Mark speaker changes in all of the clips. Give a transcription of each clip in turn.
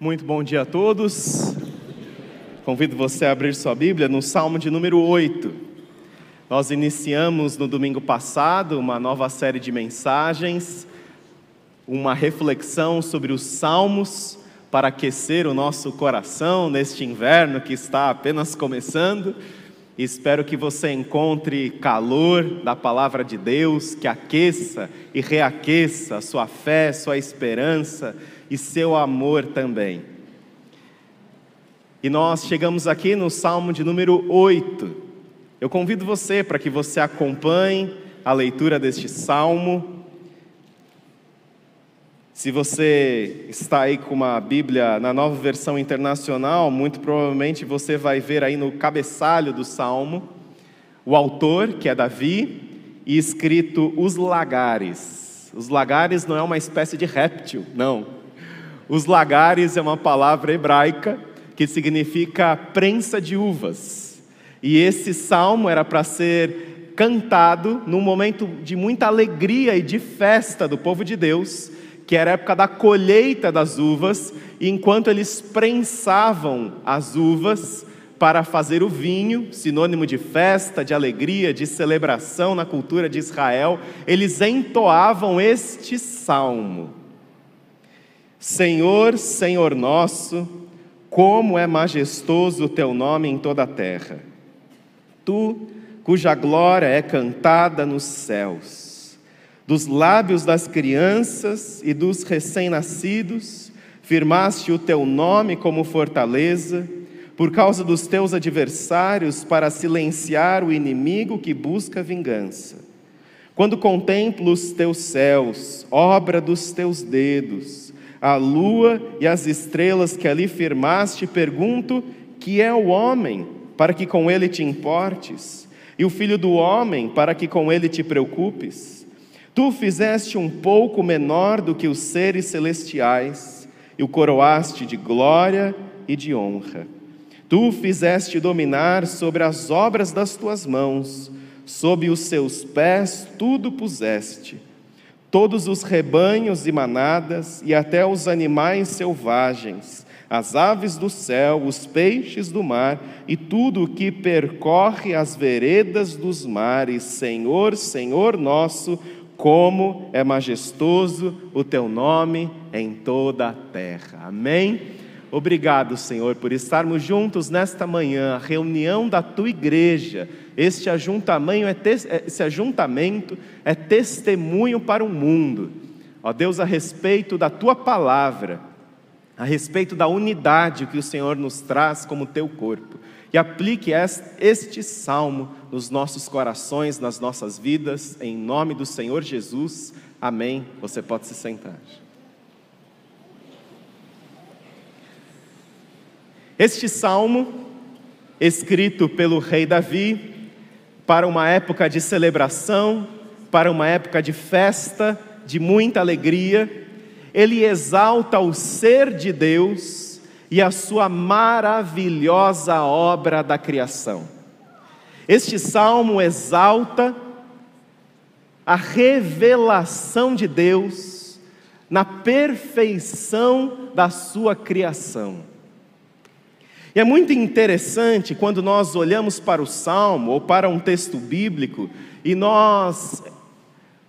Speaker 1: Muito bom dia a todos. Convido você a abrir sua Bíblia no Salmo de número 8. Nós iniciamos no domingo passado uma nova série de mensagens, uma reflexão sobre os salmos para aquecer o nosso coração neste inverno que está apenas começando. Espero que você encontre calor da palavra de Deus, que aqueça e reaqueça a sua fé, sua esperança e seu amor também. E nós chegamos aqui no Salmo de número 8. Eu convido você para que você acompanhe a leitura deste salmo. Se você está aí com uma Bíblia na nova versão internacional, muito provavelmente você vai ver aí no cabeçalho do salmo o autor, que é Davi, e escrito os lagares. Os lagares não é uma espécie de réptil, não. Os lagares é uma palavra hebraica que significa prensa de uvas. E esse salmo era para ser cantado num momento de muita alegria e de festa do povo de Deus que era a época da colheita das uvas, e enquanto eles prensavam as uvas para fazer o vinho, sinônimo de festa, de alegria, de celebração na cultura de Israel, eles entoavam este salmo: Senhor, Senhor nosso, como é majestoso o teu nome em toda a terra. Tu, cuja glória é cantada nos céus dos lábios das crianças e dos recém-nascidos, firmaste o teu nome como fortaleza, por causa dos teus adversários, para silenciar o inimigo que busca vingança. Quando contemplo os teus céus, obra dos teus dedos, a lua e as estrelas que ali firmaste, pergunto: que é o homem, para que com ele te importes, e o filho do homem, para que com ele te preocupes? Tu fizeste um pouco menor do que os seres celestiais e o coroaste de glória e de honra. Tu fizeste dominar sobre as obras das tuas mãos, sob os seus pés tudo puseste. Todos os rebanhos e manadas e até os animais selvagens, as aves do céu, os peixes do mar e tudo o que percorre as veredas dos mares, Senhor, Senhor nosso, como é majestoso o teu nome em toda a terra. Amém? Obrigado, Senhor, por estarmos juntos nesta manhã, a reunião da tua igreja. Este ajuntamento esse ajuntamento é testemunho para o mundo. Ó Deus, a respeito da tua palavra, a respeito da unidade que o Senhor nos traz como teu corpo e aplique este salmo nos nossos corações, nas nossas vidas, em nome do Senhor Jesus. Amém. Você pode se sentar. Este salmo, escrito pelo rei Davi, para uma época de celebração, para uma época de festa, de muita alegria, ele exalta o ser de Deus e a sua maravilhosa obra da criação. Este salmo exalta a revelação de Deus na perfeição da sua criação. E é muito interessante quando nós olhamos para o salmo ou para um texto bíblico e nós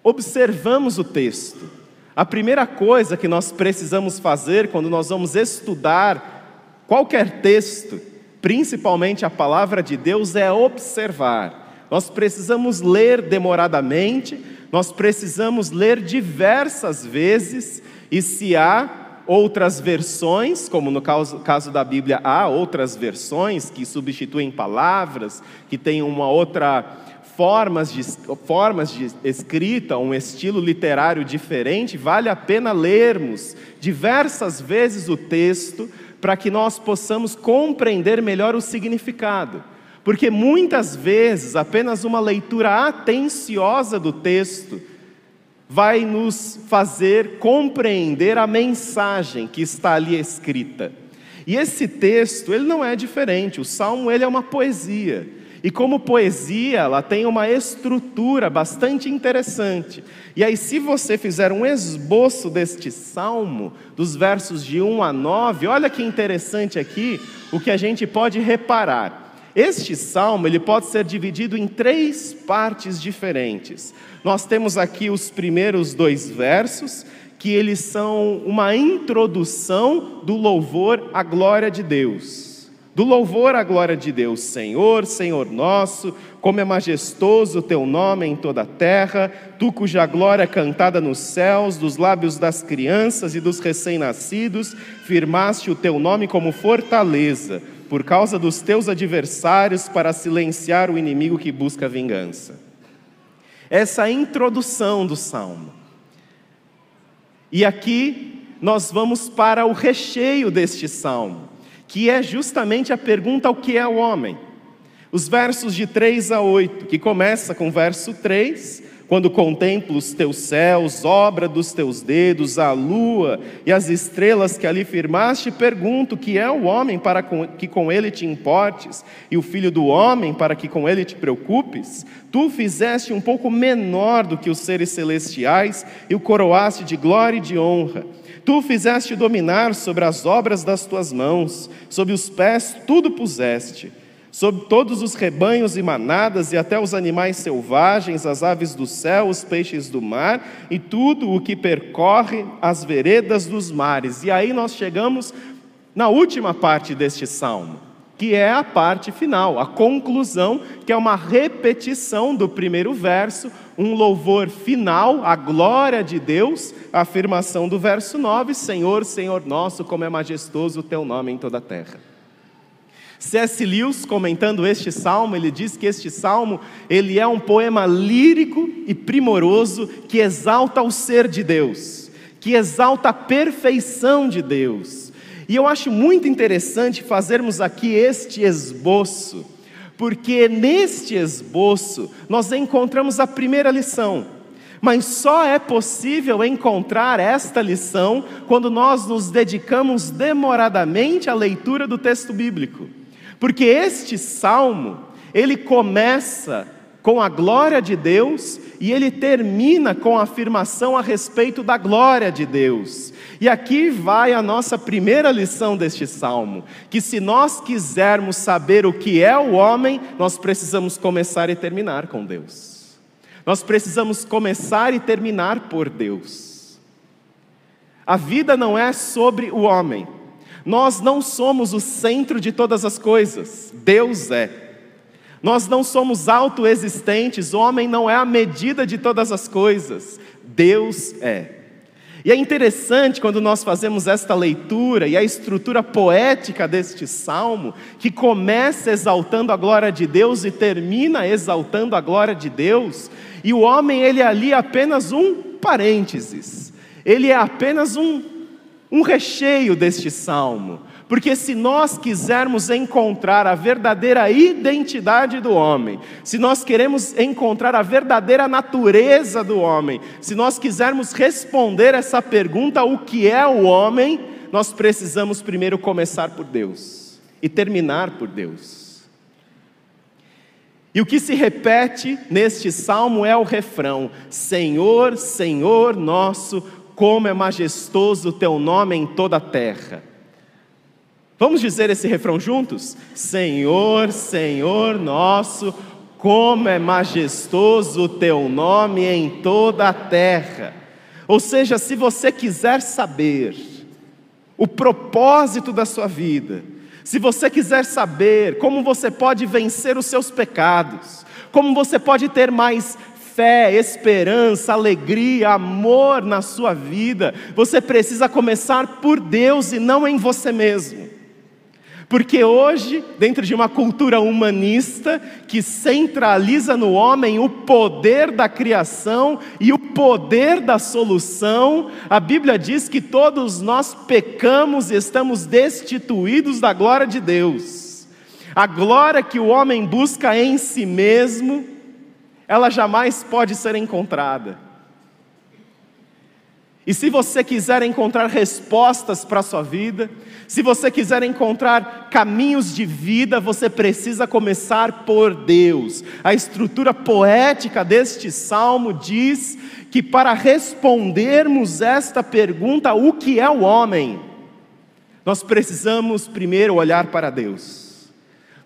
Speaker 1: observamos o texto. A primeira coisa que nós precisamos fazer quando nós vamos estudar qualquer texto, principalmente a palavra de Deus, é observar. Nós precisamos ler demoradamente, nós precisamos ler diversas vezes, e se há outras versões, como no caso, caso da Bíblia, há outras versões que substituem palavras, que têm uma outra formas de, formas de escrita, um estilo literário diferente, vale a pena lermos diversas vezes o texto para que nós possamos compreender melhor o significado. Porque muitas vezes apenas uma leitura atenciosa do texto vai nos fazer compreender a mensagem que está ali escrita. E esse texto, ele não é diferente. O salmo ele é uma poesia. E como poesia, ela tem uma estrutura bastante interessante. E aí, se você fizer um esboço deste salmo, dos versos de 1 a 9, olha que interessante aqui o que a gente pode reparar. Este salmo ele pode ser dividido em três partes diferentes. Nós temos aqui os primeiros dois versos, que eles são uma introdução do louvor à glória de Deus do louvor à glória de Deus, Senhor, Senhor nosso, como é majestoso o teu nome em toda a terra, tu cuja glória é cantada nos céus, dos lábios das crianças e dos recém-nascidos, firmaste o teu nome como fortaleza, por causa dos teus adversários, para silenciar o inimigo que busca vingança. Essa é introdução do salmo. E aqui nós vamos para o recheio deste salmo que é justamente a pergunta ao que é o homem. Os versos de 3 a 8, que começa com o verso 3, quando contemplo os teus céus, obra dos teus dedos, a lua e as estrelas que ali firmaste, pergunto: que é o homem para que com ele te importes, e o filho do homem para que com ele te preocupes? Tu fizeste um pouco menor do que os seres celestiais e o coroaste de glória e de honra. Tu fizeste dominar sobre as obras das tuas mãos, sob os pés tudo puseste, sobre todos os rebanhos e manadas, e até os animais selvagens, as aves do céu, os peixes do mar, e tudo o que percorre as veredas dos mares. E aí nós chegamos na última parte deste salmo que é a parte final, a conclusão, que é uma repetição do primeiro verso, um louvor final à glória de Deus, a afirmação do verso 9: Senhor, Senhor nosso, como é majestoso o teu nome em toda a terra. C.S. Lewis, comentando este salmo, ele diz que este salmo, ele é um poema lírico e primoroso que exalta o ser de Deus, que exalta a perfeição de Deus e eu acho muito interessante fazermos aqui este esboço, porque neste esboço nós encontramos a primeira lição. Mas só é possível encontrar esta lição quando nós nos dedicamos demoradamente à leitura do texto bíblico. Porque este salmo, ele começa com a glória de Deus e ele termina com a afirmação a respeito da glória de Deus. E aqui vai a nossa primeira lição deste salmo: que se nós quisermos saber o que é o homem, nós precisamos começar e terminar com Deus. Nós precisamos começar e terminar por Deus. A vida não é sobre o homem. Nós não somos o centro de todas as coisas. Deus é. Nós não somos autoexistentes, o homem não é a medida de todas as coisas, Deus é. E é interessante quando nós fazemos esta leitura e a estrutura poética deste salmo, que começa exaltando a glória de Deus e termina exaltando a glória de Deus, e o homem ele é ali apenas um parênteses, ele é apenas um, um recheio deste salmo. Porque se nós quisermos encontrar a verdadeira identidade do homem, se nós queremos encontrar a verdadeira natureza do homem, se nós quisermos responder essa pergunta, o que é o homem, nós precisamos primeiro começar por Deus e terminar por Deus. E o que se repete neste salmo é o refrão: Senhor, Senhor nosso, como é majestoso o teu nome em toda a terra. Vamos dizer esse refrão juntos? Senhor, Senhor nosso, como é majestoso o teu nome em toda a terra. Ou seja, se você quiser saber o propósito da sua vida, se você quiser saber como você pode vencer os seus pecados, como você pode ter mais fé, esperança, alegria, amor na sua vida, você precisa começar por Deus e não em você mesmo. Porque hoje, dentro de uma cultura humanista que centraliza no homem o poder da criação e o poder da solução, a Bíblia diz que todos nós pecamos e estamos destituídos da glória de Deus. A glória que o homem busca em si mesmo, ela jamais pode ser encontrada. E se você quiser encontrar respostas para a sua vida, se você quiser encontrar caminhos de vida, você precisa começar por Deus. A estrutura poética deste salmo diz que para respondermos esta pergunta, o que é o homem? Nós precisamos primeiro olhar para Deus.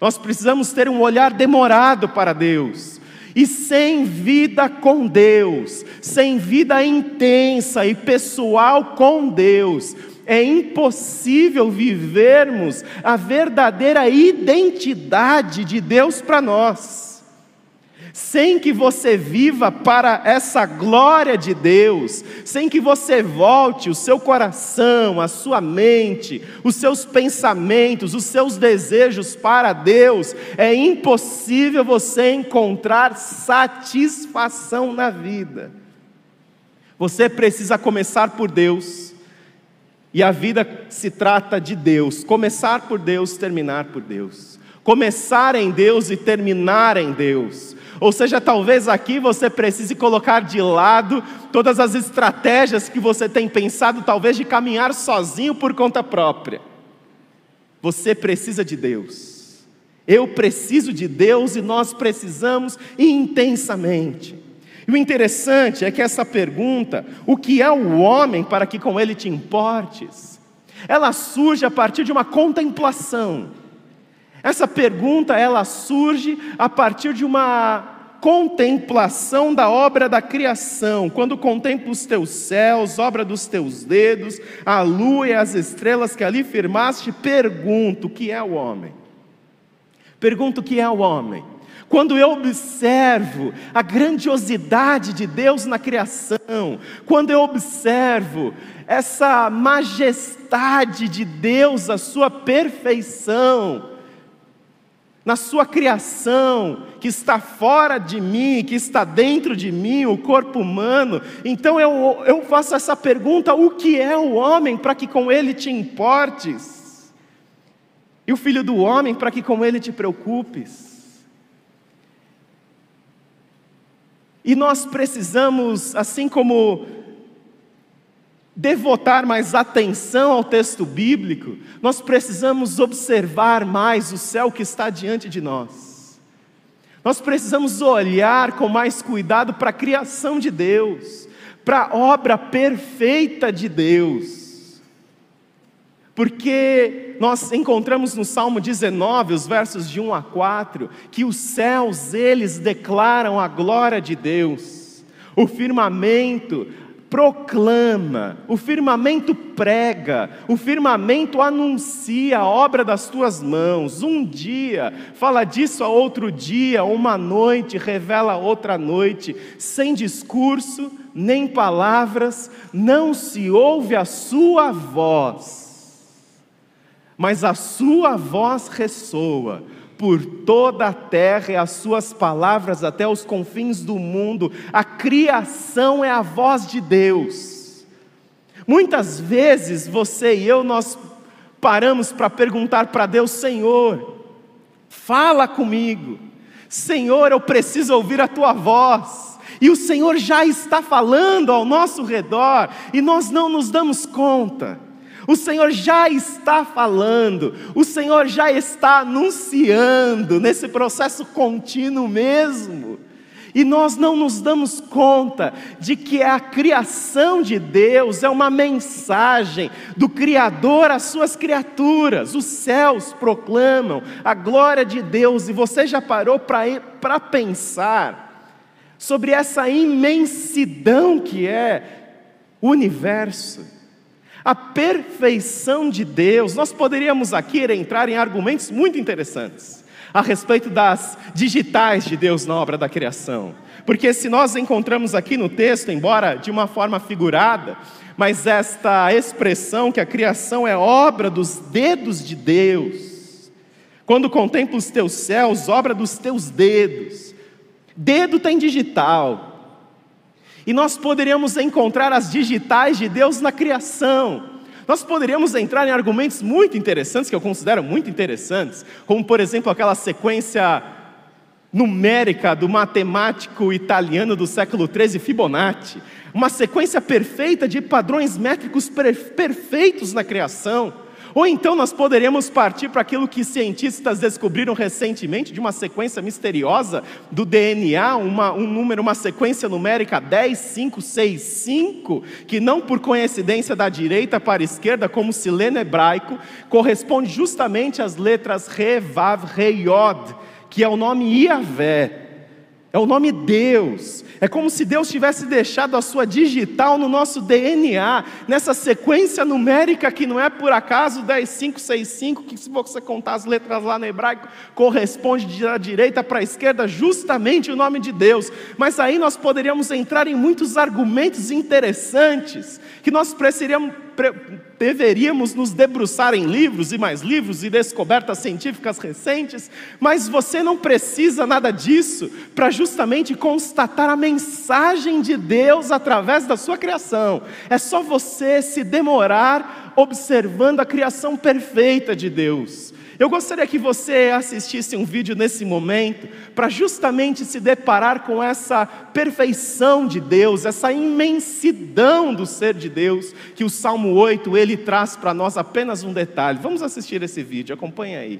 Speaker 1: Nós precisamos ter um olhar demorado para Deus. E sem vida com Deus, sem vida intensa e pessoal com Deus, é impossível vivermos a verdadeira identidade de Deus para nós sem que você viva para essa glória de Deus, sem que você volte o seu coração, a sua mente, os seus pensamentos, os seus desejos para Deus, é impossível você encontrar satisfação na vida. Você precisa começar por Deus, e a vida se trata de Deus, começar por Deus, terminar por Deus. Começar em Deus e terminar em Deus. Ou seja, talvez aqui você precise colocar de lado todas as estratégias que você tem pensado, talvez de caminhar sozinho por conta própria. Você precisa de Deus. Eu preciso de Deus e nós precisamos intensamente. E o interessante é que essa pergunta, o que é o homem para que com ele te importes, ela surge a partir de uma contemplação. Essa pergunta ela surge a partir de uma contemplação da obra da criação, quando contemplo os teus céus, obra dos teus dedos, a lua e as estrelas que ali firmaste, pergunto: o que é o homem? Pergunto o que é o homem. Quando eu observo a grandiosidade de Deus na criação, quando eu observo essa majestade de Deus, a sua perfeição, na sua criação, que está fora de mim, que está dentro de mim, o corpo humano. Então eu, eu faço essa pergunta: o que é o homem para que com ele te importes? E o filho do homem para que com ele te preocupes? E nós precisamos, assim como devotar mais atenção ao texto bíblico, nós precisamos observar mais o céu que está diante de nós. Nós precisamos olhar com mais cuidado para a criação de Deus, para a obra perfeita de Deus. Porque nós encontramos no Salmo 19, os versos de 1 a 4, que os céus eles declaram a glória de Deus. O firmamento, proclama, o firmamento prega, o firmamento anuncia a obra das tuas mãos. Um dia fala disso a outro dia, uma noite revela outra noite, sem discurso nem palavras, não se ouve a sua voz, mas a sua voz ressoa por toda a terra e as suas palavras até os confins do mundo. A criação é a voz de Deus. Muitas vezes você e eu nós paramos para perguntar para Deus, Senhor, fala comigo. Senhor, eu preciso ouvir a tua voz. E o Senhor já está falando ao nosso redor e nós não nos damos conta. O Senhor já está falando, o Senhor já está anunciando nesse processo contínuo mesmo. E nós não nos damos conta de que a criação de Deus é uma mensagem do Criador às suas criaturas. Os céus proclamam a glória de Deus, e você já parou para pensar sobre essa imensidão que é o universo a perfeição de Deus. Nós poderíamos aqui entrar em argumentos muito interessantes a respeito das digitais de Deus na obra da criação. Porque se nós encontramos aqui no texto, embora de uma forma figurada, mas esta expressão que a criação é obra dos dedos de Deus. Quando contemplo os teus céus, obra dos teus dedos. Dedo tem digital, e nós poderíamos encontrar as digitais de Deus na criação. Nós poderíamos entrar em argumentos muito interessantes, que eu considero muito interessantes, como por exemplo aquela sequência numérica do matemático italiano do século XIII, Fibonacci, uma sequência perfeita de padrões métricos perfeitos na criação. Ou então nós poderíamos partir para aquilo que cientistas descobriram recentemente, de uma sequência misteriosa do DNA, uma, um número, uma sequência numérica 10, 5, 6, 5, que não por coincidência da direita para a esquerda, como se lê no hebraico, corresponde justamente às letras Re, Vav, Re, Yod, que é o nome Iavé. É o nome Deus. É como se Deus tivesse deixado a sua digital no nosso DNA, nessa sequência numérica que não é por acaso 10, 5, 6, 5, que se você contar as letras lá no hebraico, corresponde da direita para a esquerda, justamente o nome de Deus. Mas aí nós poderíamos entrar em muitos argumentos interessantes, que nós precisaríamos deveríamos nos debruçar em livros e mais livros e descobertas científicas recentes, mas você não precisa nada disso para justamente constatar a mensagem de Deus através da sua criação. É só você se demorar observando a criação perfeita de Deus. Eu gostaria que você assistisse um vídeo nesse momento, para justamente se deparar com essa perfeição de Deus, essa imensidão do ser de Deus, que o Salmo 8 ele traz para nós apenas um detalhe. Vamos assistir esse vídeo, acompanhe aí.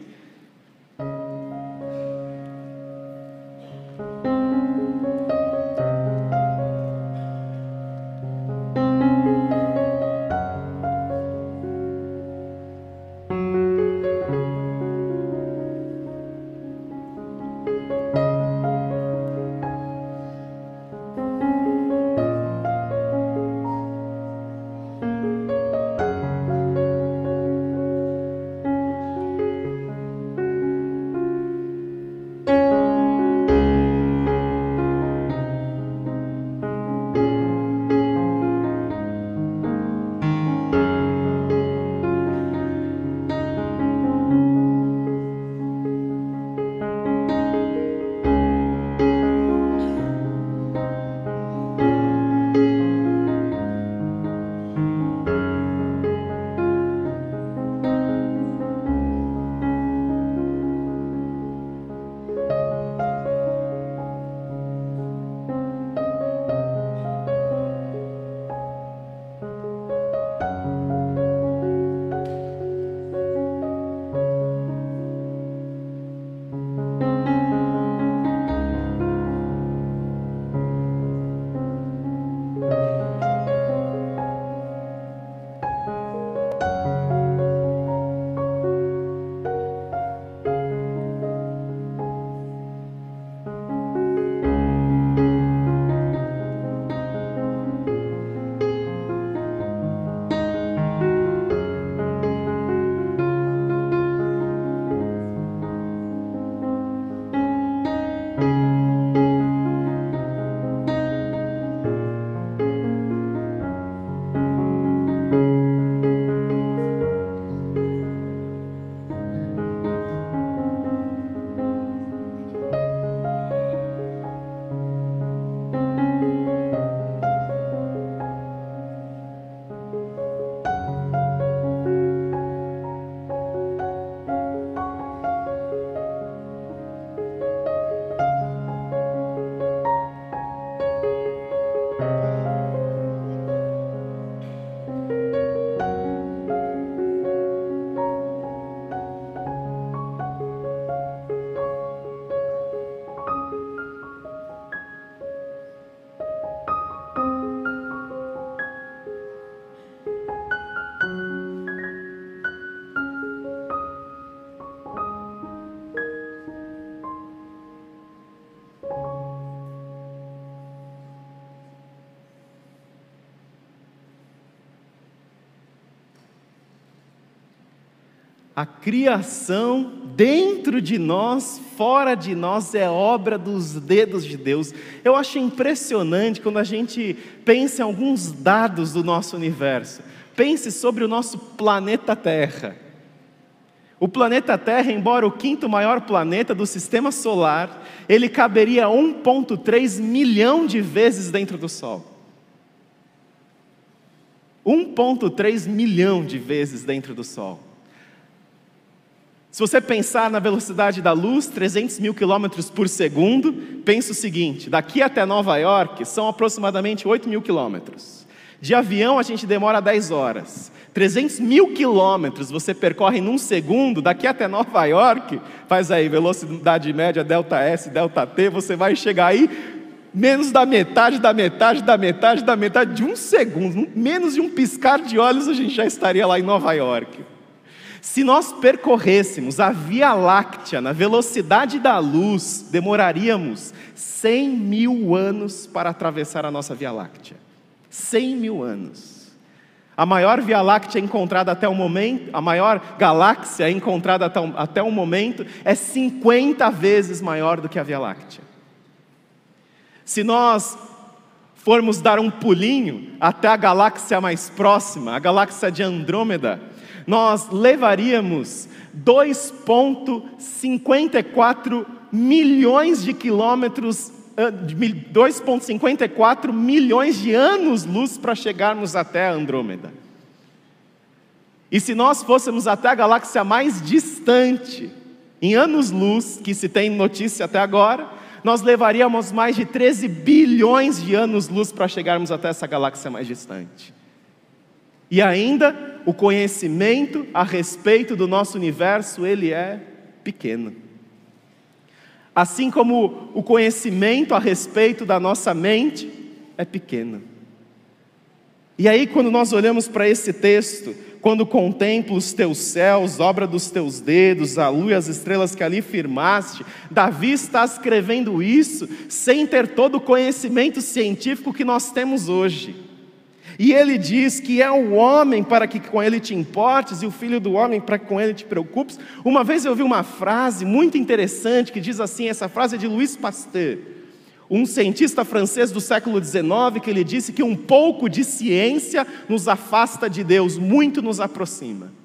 Speaker 1: A criação dentro de nós, fora de nós, é obra dos dedos de Deus. Eu acho impressionante quando a gente pensa em alguns dados do nosso universo. Pense sobre o nosso planeta Terra. O planeta Terra, embora o quinto maior planeta do sistema solar, ele caberia 1,3 milhão de vezes dentro do Sol. 1,3 milhão de vezes dentro do Sol. Se você pensar na velocidade da luz, 300 mil quilômetros por segundo, pense o seguinte: daqui até Nova York são aproximadamente 8 mil quilômetros. De avião a gente demora 10 horas. 300 mil quilômetros você percorre num segundo, daqui até Nova York, faz aí velocidade média, delta S, delta T, você vai chegar aí menos da metade, da metade, da metade, da metade de um segundo, menos de um piscar de olhos a gente já estaria lá em Nova York. Se nós percorrêssemos a Via Láctea na velocidade da luz, demoraríamos 100 mil anos para atravessar a nossa Via Láctea. 100 mil anos. A maior Via Láctea encontrada até o momento, a maior galáxia encontrada até o, até o momento, é 50 vezes maior do que a Via Láctea. Se nós formos dar um pulinho até a galáxia mais próxima, a galáxia de Andrômeda, nós levaríamos 2,54 milhões de quilômetros 2,54 milhões de anos-luz para chegarmos até a Andrômeda. E se nós fôssemos até a galáxia mais distante, em anos-luz, que se tem notícia até agora, nós levaríamos mais de 13 bilhões de anos-luz para chegarmos até essa galáxia mais distante. E ainda, o conhecimento a respeito do nosso universo, ele é pequeno. Assim como o conhecimento a respeito da nossa mente é pequeno. E aí, quando nós olhamos para esse texto, quando contemplo os teus céus, obra dos teus dedos, a lua e as estrelas que ali firmaste, Davi está escrevendo isso sem ter todo o conhecimento científico que nós temos hoje. E ele diz que é o homem para que com ele te importes e o filho do homem para que com ele te preocupes. Uma vez eu ouvi uma frase muito interessante que diz assim: essa frase é de Louis Pasteur, um cientista francês do século XIX, que ele disse que um pouco de ciência nos afasta de Deus, muito nos aproxima.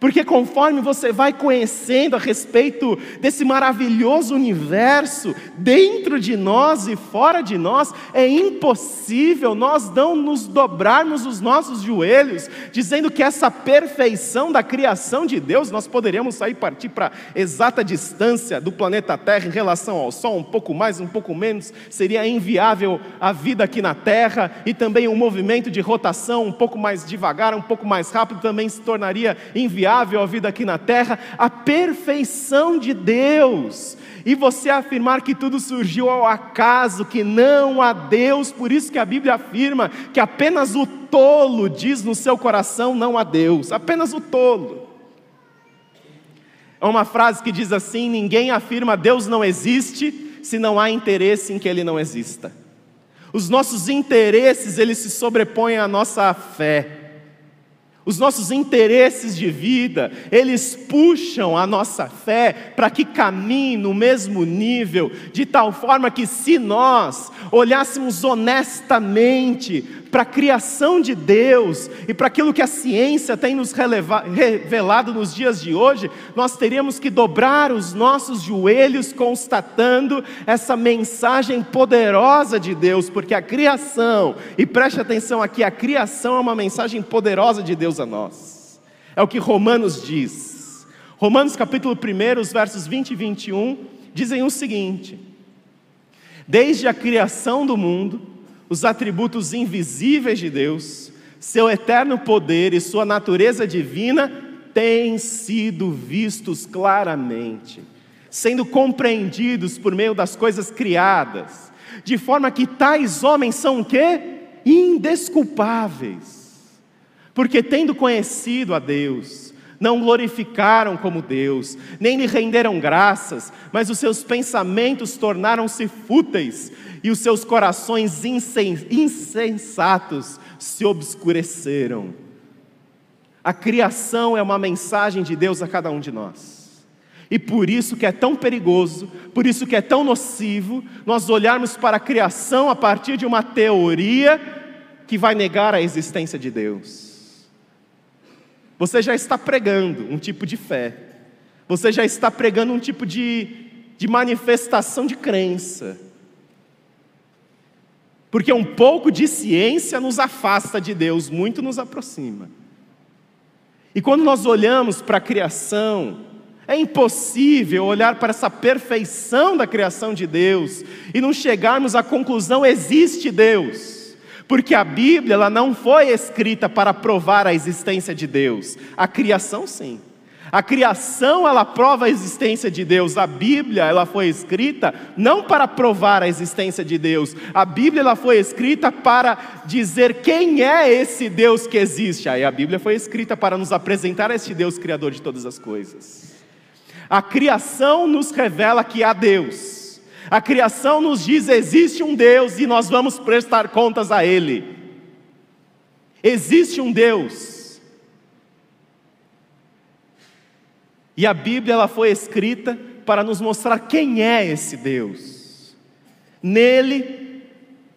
Speaker 1: Porque conforme você vai conhecendo a respeito desse maravilhoso universo, dentro de nós e fora de nós, é impossível nós não nos dobrarmos os nossos joelhos, dizendo que essa perfeição da criação de Deus, nós poderíamos sair partir para exata distância do planeta Terra em relação ao Sol, um pouco mais, um pouco menos, seria inviável a vida aqui na Terra, e também um movimento de rotação um pouco mais devagar, um pouco mais rápido, também se tornaria inviável viável a vida aqui na terra, a perfeição de Deus. E você afirmar que tudo surgiu ao acaso, que não há Deus, por isso que a Bíblia afirma que apenas o tolo diz no seu coração não há Deus, apenas o tolo. É uma frase que diz assim: ninguém afirma Deus não existe se não há interesse em que ele não exista. Os nossos interesses, eles se sobrepõem à nossa fé. Os nossos interesses de vida, eles puxam a nossa fé para que caminhe no mesmo nível, de tal forma que se nós olhássemos honestamente para a criação de Deus e para aquilo que a ciência tem nos revelado nos dias de hoje, nós teríamos que dobrar os nossos joelhos constatando essa mensagem poderosa de Deus, porque a criação, e preste atenção aqui, a criação é uma mensagem poderosa de Deus a nós. É o que Romanos diz. Romanos capítulo 1, os versos 20 e 21 dizem o seguinte: Desde a criação do mundo, os atributos invisíveis de Deus, seu eterno poder e sua natureza divina têm sido vistos claramente, sendo compreendidos por meio das coisas criadas, de forma que tais homens são o quê? Indesculpáveis. Porque tendo conhecido a Deus, não glorificaram como Deus, nem lhe renderam graças, mas os seus pensamentos tornaram-se fúteis e os seus corações insensatos se obscureceram. A criação é uma mensagem de Deus a cada um de nós. E por isso que é tão perigoso, por isso que é tão nocivo, nós olharmos para a criação a partir de uma teoria que vai negar a existência de Deus. Você já está pregando um tipo de fé, você já está pregando um tipo de, de manifestação de crença. Porque um pouco de ciência nos afasta de Deus, muito nos aproxima. E quando nós olhamos para a criação, É impossível olhar para essa perfeição da criação de Deus e não chegarmos à conclusão existe Deus. Porque a Bíblia ela não foi escrita para provar a existência de Deus. A criação sim. A criação ela prova a existência de Deus. A Bíblia ela foi escrita não para provar a existência de Deus. A Bíblia ela foi escrita para dizer quem é esse Deus que existe. Aí a Bíblia foi escrita para nos apresentar este Deus criador de todas as coisas. A criação nos revela que há Deus. A criação nos diz existe um Deus e nós vamos prestar contas a ele. Existe um Deus. E a Bíblia ela foi escrita para nos mostrar quem é esse Deus. Nele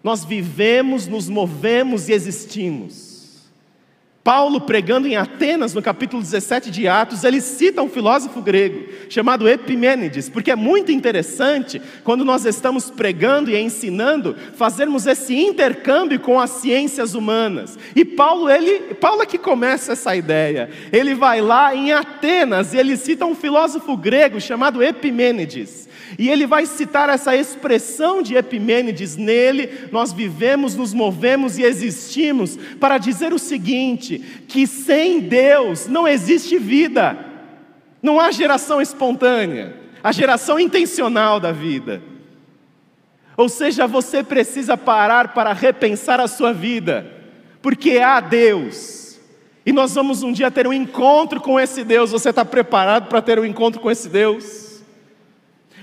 Speaker 1: nós vivemos, nos movemos e existimos. Paulo, pregando em Atenas, no capítulo 17 de Atos, ele cita um filósofo grego chamado Epimênides, porque é muito interessante quando nós estamos pregando e ensinando, fazermos esse intercâmbio com as ciências humanas. E Paulo, ele, Paulo é que começa essa ideia. Ele vai lá em Atenas e ele cita um filósofo grego chamado Epimênides. E ele vai citar essa expressão de Epimênides, nele nós vivemos, nos movemos e existimos, para dizer o seguinte: que sem Deus não existe vida, não há geração espontânea, a geração intencional da vida. Ou seja, você precisa parar para repensar a sua vida, porque há Deus. E nós vamos um dia ter um encontro com esse Deus. Você está preparado para ter um encontro com esse Deus?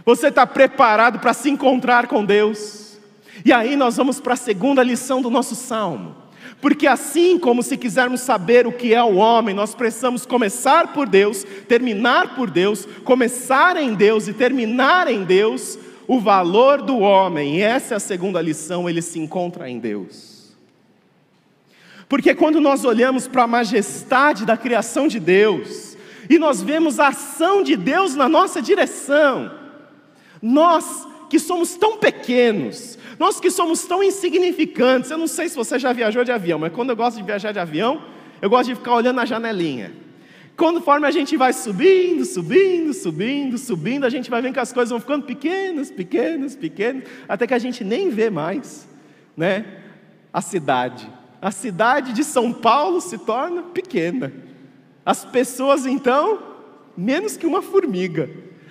Speaker 1: Você está preparado para se encontrar com Deus? E aí nós vamos para a segunda lição do nosso salmo. Porque assim como se quisermos saber o que é o homem, nós precisamos começar por Deus, terminar por Deus, começar em Deus e terminar em Deus, o valor do homem, e essa é a segunda lição, ele se encontra em Deus. Porque quando nós olhamos para a majestade da criação de Deus, e nós vemos a ação de Deus na nossa direção, nós que somos tão pequenos, nós que somos tão insignificantes, eu não sei se você já viajou de avião, mas quando eu gosto de viajar de avião, eu gosto de ficar olhando na janelinha. Conforme a gente vai subindo, subindo, subindo, subindo, a gente vai vendo que as coisas vão ficando pequenas, pequenas, pequenas, até que a gente nem vê mais, né? A cidade. A cidade de São Paulo se torna pequena. As pessoas então, menos que uma formiga.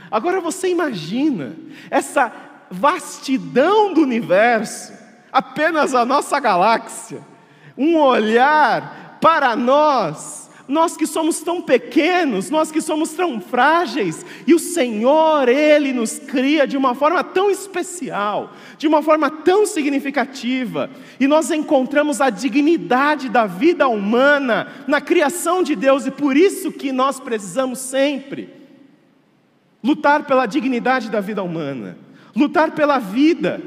Speaker 1: Agora você imagina essa vastidão do universo, apenas a nossa galáxia, um olhar para nós, nós que somos tão pequenos, nós que somos tão frágeis, e o Senhor, Ele nos cria de uma forma tão especial, de uma forma tão significativa, e nós encontramos a dignidade da vida humana na criação de Deus, e por isso que nós precisamos sempre lutar pela dignidade da vida humana, lutar pela vida.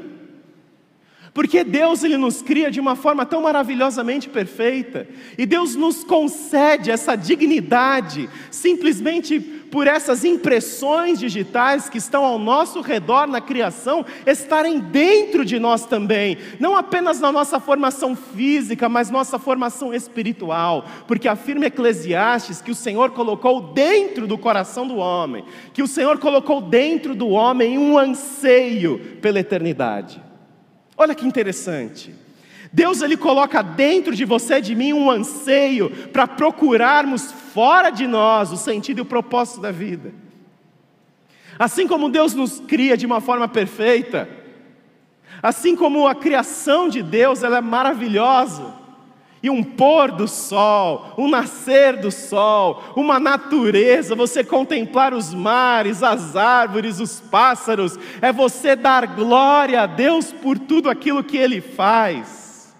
Speaker 1: Porque Deus ele nos cria de uma forma tão maravilhosamente perfeita, e Deus nos concede essa dignidade simplesmente por essas impressões digitais que estão ao nosso redor na criação estarem dentro de nós também, não apenas na nossa formação física, mas nossa formação espiritual, porque afirma Eclesiastes que o Senhor colocou dentro do coração do homem, que o Senhor colocou dentro do homem um anseio pela eternidade. Olha que interessante. Deus ele coloca dentro de você e de mim um anseio para procurarmos fora de nós o sentido e o propósito da vida. Assim como Deus nos cria de uma forma perfeita, assim como a criação de Deus ela é maravilhosa, e um pôr do sol, um nascer do sol, uma natureza, você contemplar os mares, as árvores, os pássaros, é você dar glória a Deus por tudo aquilo que Ele faz.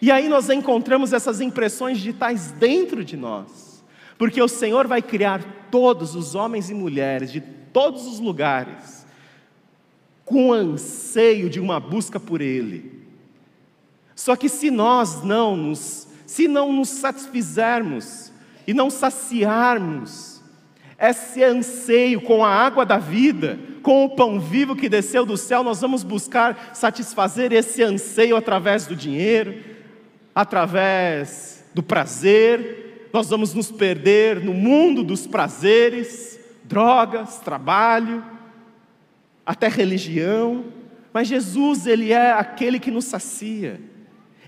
Speaker 1: E aí nós encontramos essas impressões digitais dentro de nós, porque o Senhor vai criar todos os homens e mulheres de todos os lugares, com anseio de uma busca por Ele só que se nós não nos, se não nos satisfizermos e não saciarmos esse anseio com a água da vida, com o pão vivo que desceu do céu, nós vamos buscar satisfazer esse anseio através do dinheiro, através do prazer, nós vamos nos perder no mundo dos prazeres, drogas, trabalho, até religião, mas Jesus, Ele é aquele que nos sacia.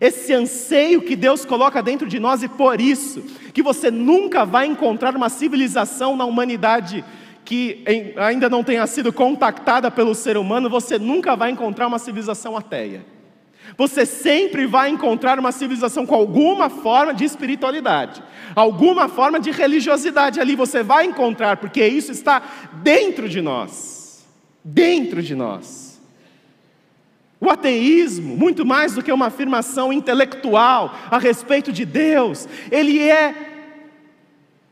Speaker 1: Esse anseio que Deus coloca dentro de nós, e por isso que você nunca vai encontrar uma civilização na humanidade que ainda não tenha sido contactada pelo ser humano, você nunca vai encontrar uma civilização ateia. Você sempre vai encontrar uma civilização com alguma forma de espiritualidade, alguma forma de religiosidade ali, você vai encontrar, porque isso está dentro de nós. Dentro de nós. O ateísmo, muito mais do que uma afirmação intelectual a respeito de Deus, ele é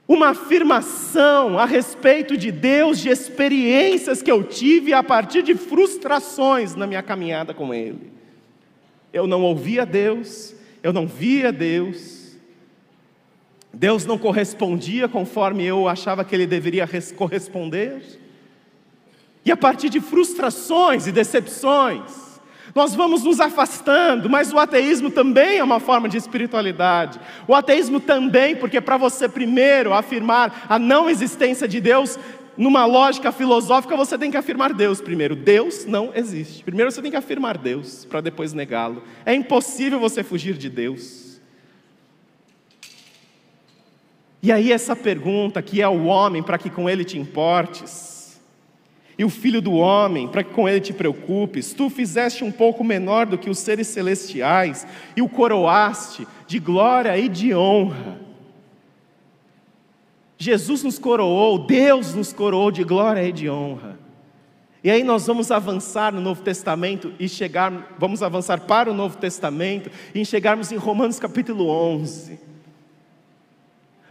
Speaker 1: uma afirmação a respeito de Deus, de experiências que eu tive a partir de frustrações na minha caminhada com Ele. Eu não ouvia Deus, eu não via Deus, Deus não correspondia conforme eu achava que Ele deveria corresponder, e a partir de frustrações e decepções, nós vamos nos afastando, mas o ateísmo também é uma forma de espiritualidade. O ateísmo também, porque para você primeiro afirmar a não existência de Deus, numa lógica filosófica, você tem que afirmar Deus primeiro. Deus não existe. Primeiro você tem que afirmar Deus, para depois negá-lo. É impossível você fugir de Deus. E aí, essa pergunta, que é o homem, para que com ele te importes, e o filho do homem, para que com ele te preocupes. Tu fizeste um pouco menor do que os seres celestiais e o coroaste de glória e de honra. Jesus nos coroou, Deus nos coroou de glória e de honra. E aí nós vamos avançar no Novo Testamento e chegar, vamos avançar para o Novo Testamento e chegarmos em Romanos capítulo 11.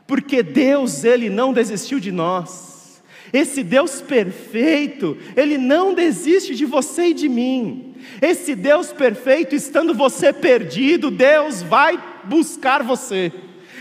Speaker 1: Porque Deus, ele não desistiu de nós. Esse Deus perfeito, Ele não desiste de você e de mim. Esse Deus perfeito, estando você perdido, Deus vai buscar você.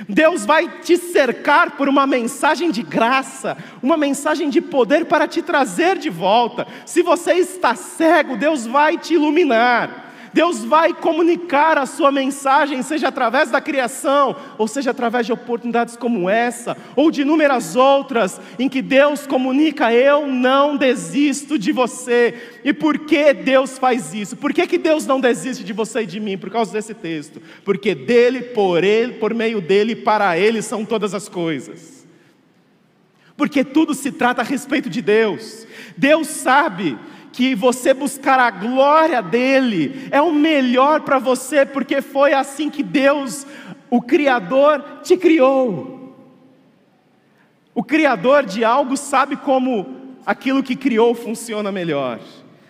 Speaker 1: Deus vai te cercar por uma mensagem de graça, uma mensagem de poder para te trazer de volta. Se você está cego, Deus vai te iluminar. Deus vai comunicar a sua mensagem, seja através da criação, ou seja através de oportunidades como essa, ou de inúmeras outras, em que Deus comunica: Eu não desisto de você. E por que Deus faz isso? Por que, que Deus não desiste de você e de mim? Por causa desse texto. Porque dele, por ele, por meio dele, para ele são todas as coisas. Porque tudo se trata a respeito de Deus. Deus sabe que você buscar a glória dele é o melhor para você, porque foi assim que Deus, o Criador, te criou. O Criador de algo sabe como aquilo que criou funciona melhor.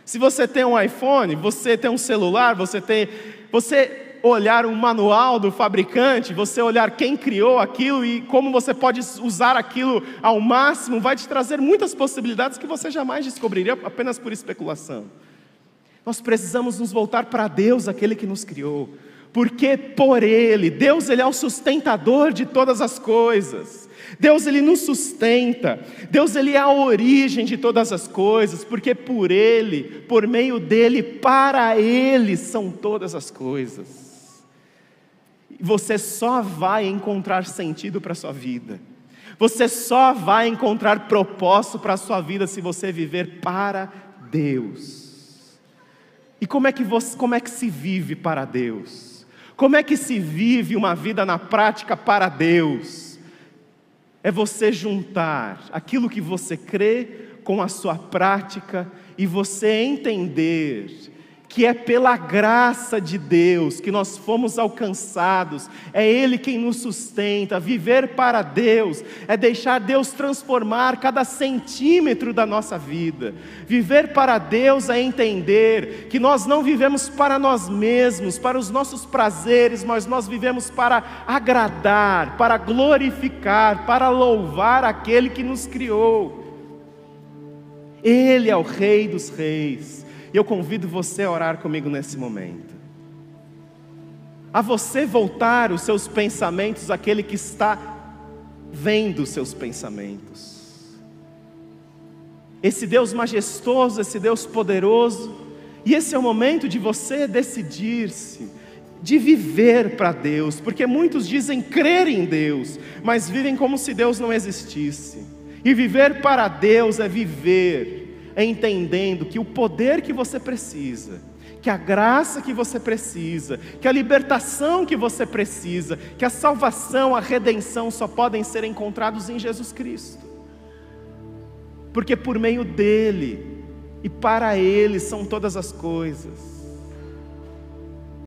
Speaker 1: Se você tem um iPhone, você tem um celular, você tem. Você olhar um manual do fabricante, você olhar quem criou aquilo e como você pode usar aquilo ao máximo, vai te trazer muitas possibilidades que você jamais descobriria apenas por especulação. Nós precisamos nos voltar para Deus, aquele que nos criou, porque por Ele, Deus ele é o sustentador de todas as coisas. Deus ele nos sustenta. Deus ele é a origem de todas as coisas, porque por ele, por meio dele, para ele são todas as coisas você só vai encontrar sentido para a sua vida. Você só vai encontrar propósito para a sua vida se você viver para Deus. E como é que você, como é que se vive para Deus? Como é que se vive uma vida na prática para Deus? É você juntar aquilo que você crê com a sua prática e você entender que é pela graça de Deus que nós fomos alcançados, é Ele quem nos sustenta. Viver para Deus é deixar Deus transformar cada centímetro da nossa vida. Viver para Deus é entender que nós não vivemos para nós mesmos, para os nossos prazeres, mas nós vivemos para agradar, para glorificar, para louvar aquele que nos criou. Ele é o Rei dos Reis. E eu convido você a orar comigo nesse momento. A você voltar os seus pensamentos àquele que está vendo os seus pensamentos. Esse Deus majestoso, esse Deus poderoso, e esse é o momento de você decidir-se de viver para Deus, porque muitos dizem crer em Deus, mas vivem como se Deus não existisse. E viver para Deus é viver entendendo que o poder que você precisa, que a graça que você precisa, que a libertação que você precisa, que a salvação, a redenção só podem ser encontrados em Jesus Cristo. Porque por meio dele e para ele são todas as coisas.